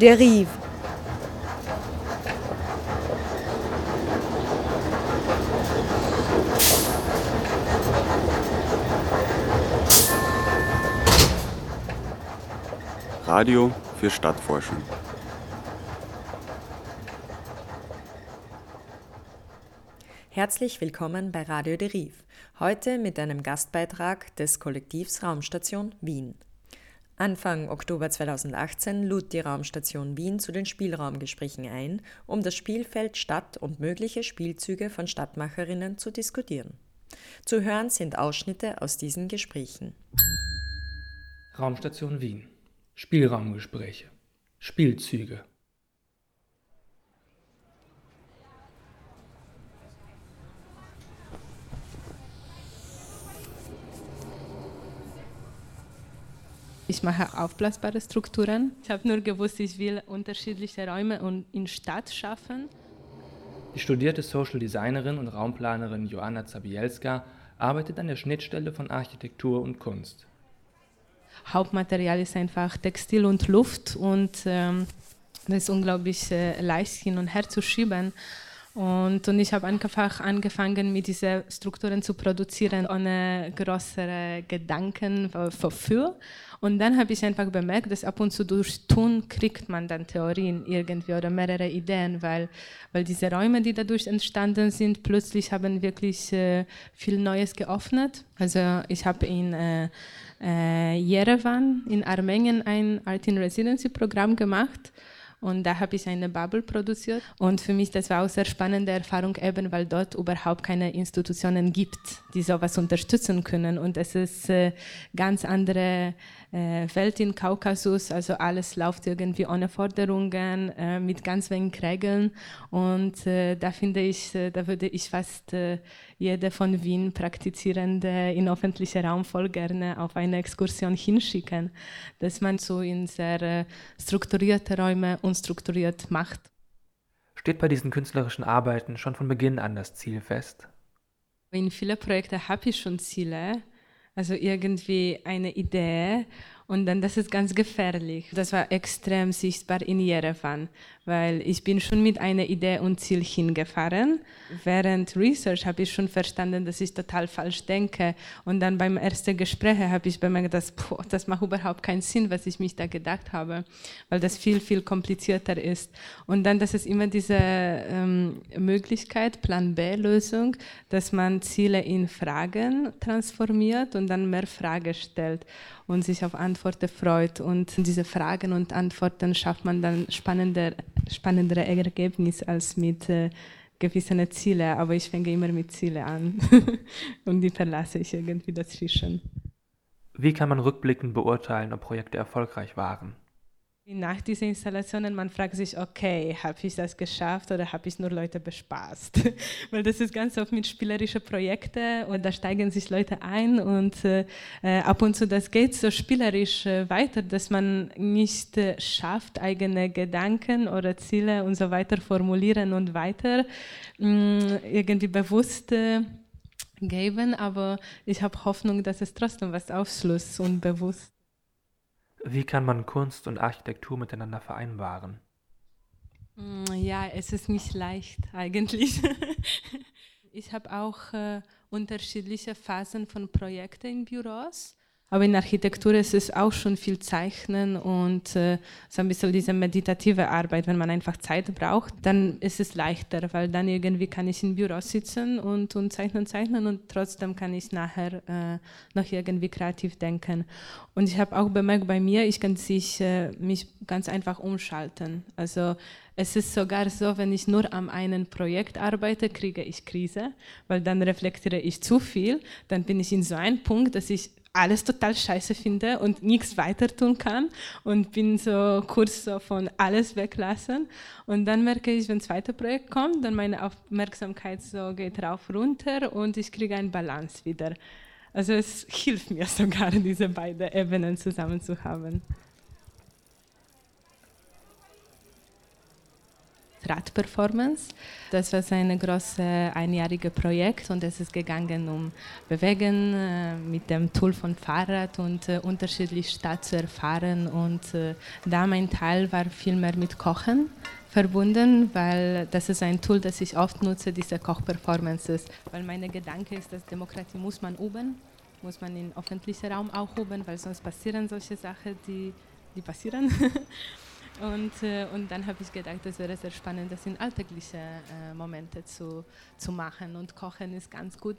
Derive. Radio für Stadtforschung. Herzlich willkommen bei Radio Derive. Heute mit einem Gastbeitrag des Kollektivs Raumstation Wien. Anfang Oktober 2018 lud die Raumstation Wien zu den Spielraumgesprächen ein, um das Spielfeld Stadt und mögliche Spielzüge von Stadtmacherinnen zu diskutieren. Zu hören sind Ausschnitte aus diesen Gesprächen. Raumstation Wien. Spielraumgespräche. Spielzüge. Ich mache aufblasbare Strukturen. Ich habe nur gewusst, ich will unterschiedliche Räume in Stadt schaffen. Die studierte Social Designerin und Raumplanerin Joanna Zabielska arbeitet an der Schnittstelle von Architektur und Kunst. Hauptmaterial ist einfach Textil und Luft und ähm, das ist unglaublich äh, leicht hin und her zu schieben. Und, und ich habe einfach angefangen, mit diesen Strukturen zu produzieren, ohne größere Gedanken dafür. Und dann habe ich einfach bemerkt, dass ab und zu durch Tun kriegt man dann Theorien irgendwie oder mehrere Ideen, weil, weil diese Räume, die dadurch entstanden sind, plötzlich haben wirklich äh, viel Neues geöffnet. Also ich habe in äh, äh, Yerevan in Armenien ein Art in Residency Programm gemacht und da habe ich eine Bubble produziert. Und für mich, das war auch sehr spannende Erfahrung, eben weil dort überhaupt keine Institutionen gibt, die sowas unterstützen können. Und es ist äh, ganz andere äh, Welt in Kaukasus, also alles läuft irgendwie ohne Forderungen, äh, mit ganz wenig Regeln. Und äh, da finde ich, äh, da würde ich fast äh, jede von Wien Praktizierende in öffentlichen Raum voll gerne auf eine Exkursion hinschicken, dass man so in sehr äh, strukturierte Räume unstrukturiert macht. Steht bei diesen künstlerischen Arbeiten schon von Beginn an das Ziel fest? In vielen Projekten habe ich schon Ziele, also irgendwie eine Idee und dann, das ist ganz gefährlich. Das war extrem sichtbar in Jerewan, weil ich bin schon mit einer Idee und Ziel hingefahren. Während Research habe ich schon verstanden, dass ich total falsch denke. Und dann beim ersten Gespräch habe ich bemerkt, dass boah, das macht überhaupt keinen Sinn, was ich mich da gedacht habe, weil das viel, viel komplizierter ist. Und dann, das ist immer diese ähm, Möglichkeit, Plan B-Lösung, dass man Ziele in Fragen transformiert und dann mehr Fragen stellt und sich auf Antworten freut. Und diese Fragen und Antworten schafft man dann spannender, spannendere Ergebnisse als mit äh, gewissen Zielen. Aber ich fange immer mit Zielen an und die verlasse ich irgendwie dazwischen. Wie kann man rückblickend beurteilen, ob Projekte erfolgreich waren? Nach diesen Installationen, man fragt sich, okay, habe ich das geschafft oder habe ich nur Leute bespaßt? Weil das ist ganz oft mit spielerischen Projekten und da steigen sich Leute ein und äh, ab und zu das geht so spielerisch äh, weiter, dass man nicht äh, schafft, eigene Gedanken oder Ziele und so weiter formulieren und weiter mh, mm, irgendwie bewusst äh, geben, aber ich habe Hoffnung, dass es trotzdem was Aufschluss und bewusst wie kann man Kunst und Architektur miteinander vereinbaren? Mm, ja, es ist nicht leicht eigentlich. ich habe auch äh, unterschiedliche Phasen von Projekten in Büros. Aber in Architektur ist es auch schon viel Zeichnen und äh, so ein bisschen diese meditative Arbeit. Wenn man einfach Zeit braucht, dann ist es leichter, weil dann irgendwie kann ich im Büro sitzen und, und zeichnen, zeichnen und trotzdem kann ich nachher äh, noch irgendwie kreativ denken. Und ich habe auch bemerkt bei mir, ich kann sich, äh, mich ganz einfach umschalten. Also es ist sogar so, wenn ich nur am einen Projekt arbeite, kriege ich Krise, weil dann reflektiere ich zu viel. Dann bin ich in so einem Punkt, dass ich alles total scheiße finde und nichts weiter tun kann und bin so kurz so von alles weglassen. Und dann merke ich, wenn ein zweites Projekt kommt, dann meine Aufmerksamkeit so geht rauf runter und ich kriege eine Balance wieder. Also es hilft mir sogar, diese beiden Ebenen zusammen zu haben. Radperformance. Das war ein großes einjähriges Projekt und es ist gegangen um Bewegen äh, mit dem Tool von Fahrrad und äh, unterschiedlich Stadt zu erfahren. Und äh, da mein Teil war viel mehr mit Kochen verbunden, weil das ist ein Tool, das ich oft nutze, diese Kochperformances. Weil mein Gedanke ist, dass Demokratie muss man üben, muss man im öffentlichen Raum auch üben, weil sonst passieren solche Sachen, die, die passieren. und, äh, und dann habe ich gedacht, es wäre sehr spannend, das in alltägliche äh, Momente zu, zu machen. Und Kochen ist ganz gut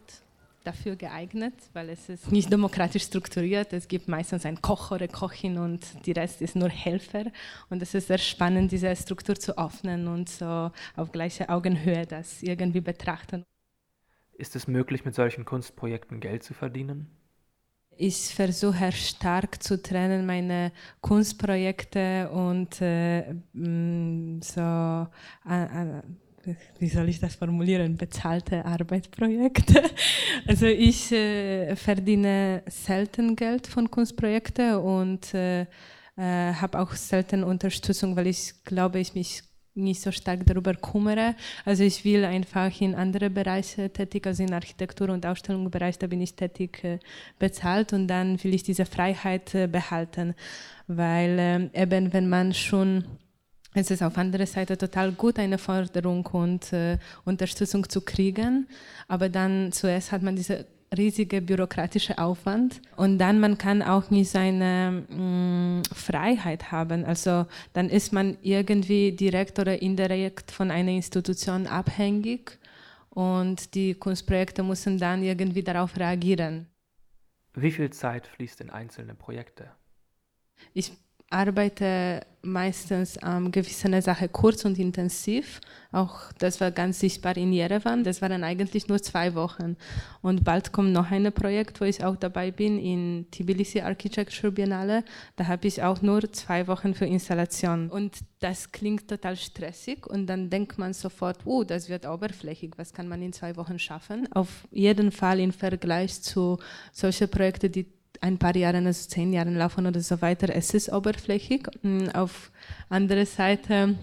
dafür geeignet, weil es ist nicht demokratisch strukturiert. Es gibt meistens einen Koch oder Kochin und die Rest ist nur Helfer. Und es ist sehr spannend, diese Struktur zu öffnen und so auf gleicher Augenhöhe das irgendwie betrachten. Ist es möglich, mit solchen Kunstprojekten Geld zu verdienen? Ich versuche stark zu trennen meine Kunstprojekte und äh, mm, so äh, äh, wie soll ich das formulieren, bezahlte Arbeitsprojekte. Also ich äh, verdiene selten Geld von Kunstprojekten und äh, äh, habe auch selten Unterstützung, weil ich glaube, ich mich nicht so stark darüber kümmere. Also ich will einfach in andere Bereiche tätig, also in Architektur- und Ausstellungsbereich, da bin ich tätig äh, bezahlt und dann will ich diese Freiheit äh, behalten, weil ähm, eben wenn man schon es ist auf anderer Seite total gut, eine Förderung und äh, Unterstützung zu kriegen, aber dann zuerst hat man diese riesige bürokratische Aufwand und dann man kann auch nicht seine mh, mm, Freiheit haben. Also dann ist man irgendwie direkt oder indirekt von einer Institution abhängig und die Kunstprojekte müssen dann irgendwie darauf reagieren. Wie viel Zeit fließt in einzelne Projekte? Ich arbeite meistens ähm, gewisse Sache kurz und intensiv. Auch das war ganz sichtbar in Jerewan. Das waren eigentlich nur zwei Wochen. Und bald kommt noch ein Projekt, wo ich auch dabei bin, in Tbilisi Architecture Biennale. Da habe ich auch nur zwei Wochen für Installation. Und das klingt total stressig und dann denkt man sofort, oh, das wird oberflächig. Was kann man in zwei Wochen schaffen? Auf jeden Fall im Vergleich zu solchen Projekten, die ein paar Jahren, also zehn Jahren laufen oder so weiter, es ist oberflächlich. Mm, auf andere Seite,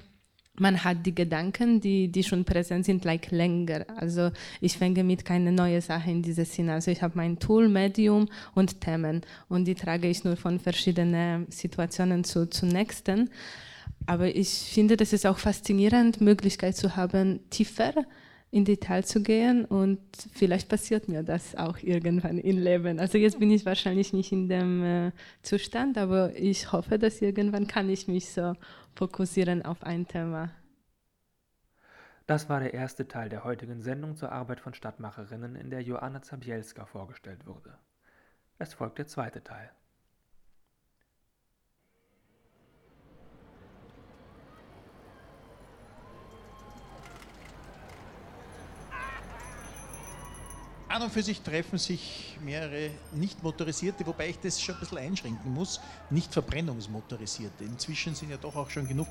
man hat die Gedanken, die, die schon präsent sind, like länger. Also ich fange mit keine neue Sache in diesem Sinne. Also ich habe mein Tool, Medium und Themen und die trage ich nur von verschiedenen Situationen zu, zu nächsten. Aber ich finde, das ist auch faszinierend, Möglichkeit zu haben, tiefer in Detail zu gehen und vielleicht passiert mir das auch irgendwann im Leben. Also jetzt bin ich wahrscheinlich nicht in dem äh, Zustand, aber ich hoffe, dass irgendwann kann ich mich so fokussieren auf ein Thema. Das war der erste Teil der heutigen Sendung zur Arbeit von Stadtmacherinnen, in der Joanna Zabielska vorgestellt wurde. Es folgt der zweite Teil. An und für sich treffen sich mehrere nicht motorisierte, wobei ich das schon ein bisschen einschränken muss, nicht verbrennungsmotorisierte. Inzwischen sind ja doch auch schon genug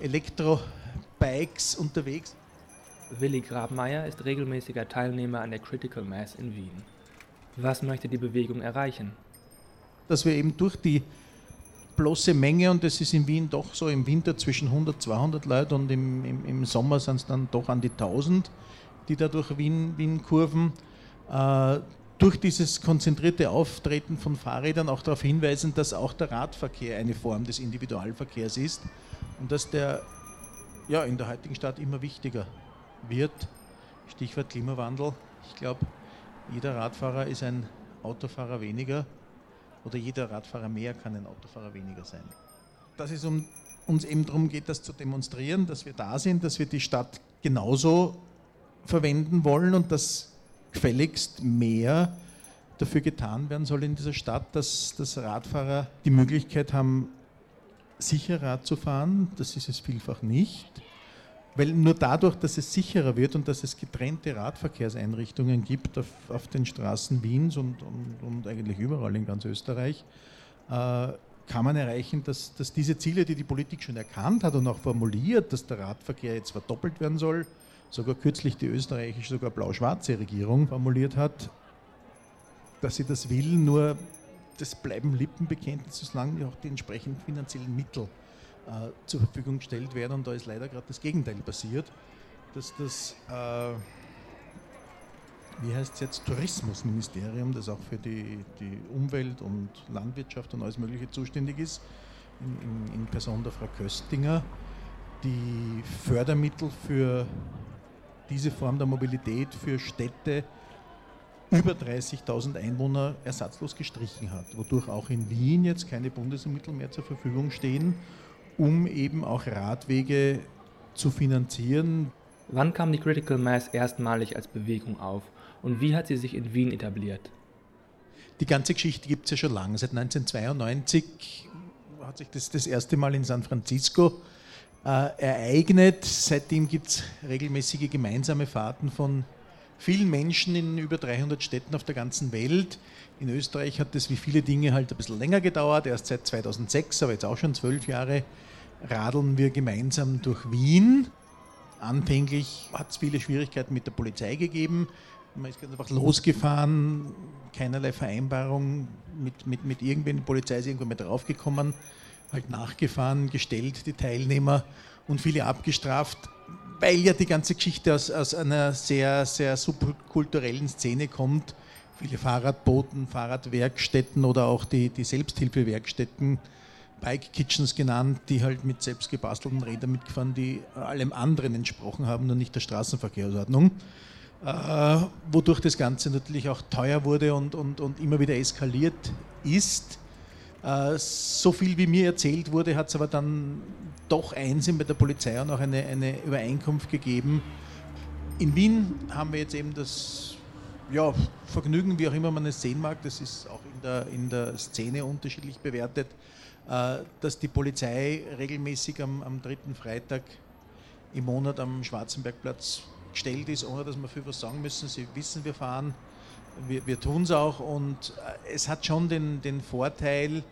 Elektrobikes unterwegs. Willi Grabmeier ist regelmäßiger Teilnehmer an der Critical Mass in Wien. Was möchte die Bewegung erreichen? Dass wir eben durch die bloße Menge, und das ist in Wien doch so im Winter zwischen 100, 200 Leute und im, im, im Sommer sind es dann doch an die 1000, die da durch Wien, Wien kurven, durch dieses konzentrierte Auftreten von Fahrrädern auch darauf hinweisen, dass auch der Radverkehr eine Form des Individualverkehrs ist und dass der ja, in der heutigen Stadt immer wichtiger wird. Stichwort Klimawandel. Ich glaube, jeder Radfahrer ist ein Autofahrer weniger oder jeder Radfahrer mehr kann ein Autofahrer weniger sein. Dass es um, uns eben darum geht, das zu demonstrieren, dass wir da sind, dass wir die Stadt genauso verwenden wollen und dass gefälligst mehr dafür getan werden soll in dieser Stadt, dass, dass Radfahrer die Möglichkeit haben, sicher Rad zu fahren. Das ist es vielfach nicht. Weil nur dadurch, dass es sicherer wird und dass es getrennte Radverkehrseinrichtungen gibt auf, auf den Straßen Wiens und, und, und, eigentlich überall in ganz Österreich, äh, kann man erreichen, dass, dass diese Ziele, die die Politik schon erkannt hat und auch formuliert, dass der Radverkehr jetzt verdoppelt werden soll, sogar kürzlich die österreichische, sogar blau-schwarze Regierung formuliert hat, dass sie das will, nur das bleiben Lippenbekenntnisse, solange auch die entsprechenden finanziellen Mittel äh, zur Verfügung gestellt werden. Und da ist leider gerade das Gegenteil passiert, dass das, äh, wie heißt es jetzt, Tourismusministerium, das auch für die, die Umwelt und Landwirtschaft und alles Mögliche zuständig ist, in, in, in Person der Frau Köstinger, die Fördermittel für diese Form der Mobilität für Städte über 30.000 Einwohner ersatzlos gestrichen hat, wodurch auch in Wien jetzt keine Bundesmittel mehr zur Verfügung stehen, um eben auch Radwege zu finanzieren. Wann kam die Critical Mass erstmalig als Bewegung auf und wie hat sie sich in Wien etabliert? Die ganze Geschichte gibt es ja schon lange. Seit 1992 hat sich das das erste Mal in San Francisco ereignet. Seitdem gibt es regelmäßige gemeinsame Fahrten von vielen Menschen in über 300 Städten auf der ganzen Welt. In Österreich hat das wie viele Dinge halt ein bisschen länger gedauert, erst seit 2006, aber jetzt auch schon zwölf Jahre radeln wir gemeinsam durch Wien. Anfänglich hat es viele Schwierigkeiten mit der Polizei gegeben. Man ist ganz einfach losgefahren, keinerlei Vereinbarung mit, mit, mit irgendwen. Die Polizei ist irgendwann mal draufgekommen, halt nachgefahren, gestellt, die Teilnehmer und viele abgestraft, weil ja die ganze Geschichte aus, aus einer sehr, sehr subkulturellen Szene kommt. Viele Fahrradboten, Fahrradwerkstätten oder auch die, die Selbsthilfewerkstätten, Bike Kitchens genannt, die halt mit selbst gebastelten Rädern mitgefahren, die allem anderen entsprochen haben, nur nicht der Straßenverkehrsordnung. Äh, wodurch das Ganze natürlich auch teuer wurde und, und, und immer wieder eskaliert ist. Äh, so viel wie mir erzählt wurde, hat es aber dann doch einsehen bei der Polizei und auch eine, eine Übereinkunft gegeben. In Wien haben wir jetzt eben das ja, Vergnügen, wie auch immer man es sehen mag, das ist auch in der, in der Szene unterschiedlich bewertet, äh, dass die Polizei regelmäßig am, am dritten Freitag im Monat am Schwarzenbergplatz gestellt ist, ohne dass wir viel was sagen müssen. Sie wissen, wir fahren, wir, wir tun es auch und äh, es hat schon den, den Vorteil,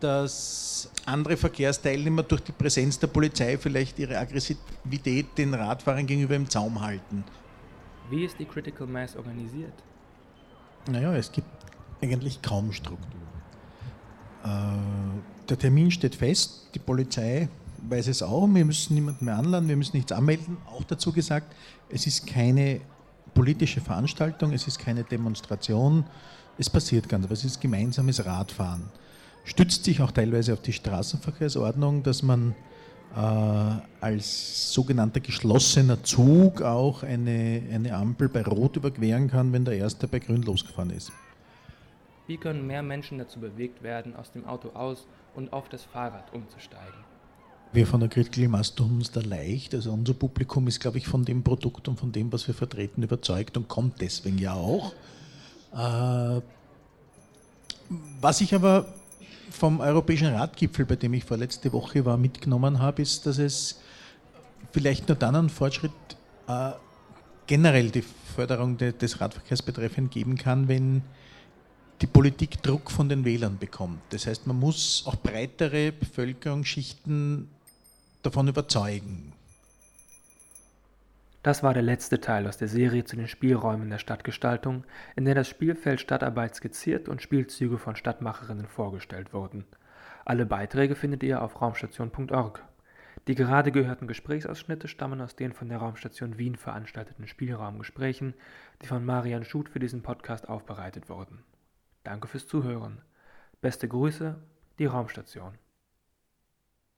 dass andere Verkehrsteilnehmer durch die Präsenz der Polizei vielleicht ihre Aggressivität den Radfahrern gegenüber im Zaum halten. Wie ist die Critical Mass organisiert? Naja, es gibt eigentlich kaum Struktur. Äh, der Termin steht fest, die Polizei weiß es auch, wir müssen niemanden mehr anladen, wir müssen nichts anmelden. Auch dazu gesagt, es ist keine politische Veranstaltung, es ist keine Demonstration, es passiert ganz, aber es ist gemeinsames Radfahren. Stützt sich auch teilweise auf die Straßenverkehrsordnung, dass man äh, als sogenannter geschlossener Zug auch eine, eine Ampel bei Rot überqueren kann, wenn der erste bei Grün losgefahren ist. Wie können mehr Menschen dazu bewegt werden, aus dem Auto aus und auf das Fahrrad umzusteigen? Wir von der Critical Mass tun uns da leicht. Also unser Publikum ist, glaube ich, von dem Produkt und von dem, was wir vertreten, überzeugt und kommt deswegen ja auch. Äh, was ich aber vom Europäischen Ratgipfel, bei dem ich vorletzte Woche war, mitgenommen habe, ist, dass es vielleicht nur dann einen Fortschritt äh, generell die Förderung de, des Radverkehrs betreffend geben kann, wenn die Politik Druck von den Wählern bekommt. Das heißt, man muss auch breitere Bevölkerungsschichten davon überzeugen. Das war der letzte Teil aus der Serie zu den Spielräumen der Stadtgestaltung, in der das Spielfeld Stadtarbeit skizziert und Spielzüge von Stadtmacherinnen vorgestellt wurden. Alle Beiträge findet ihr auf raumstation.org. Die gerade gehörten Gesprächsausschnitte stammen aus den von der Raumstation Wien veranstalteten Spielraumgesprächen, die von Marian Schut für diesen Podcast aufbereitet wurden. Danke fürs Zuhören. Beste Grüße, die Raumstation.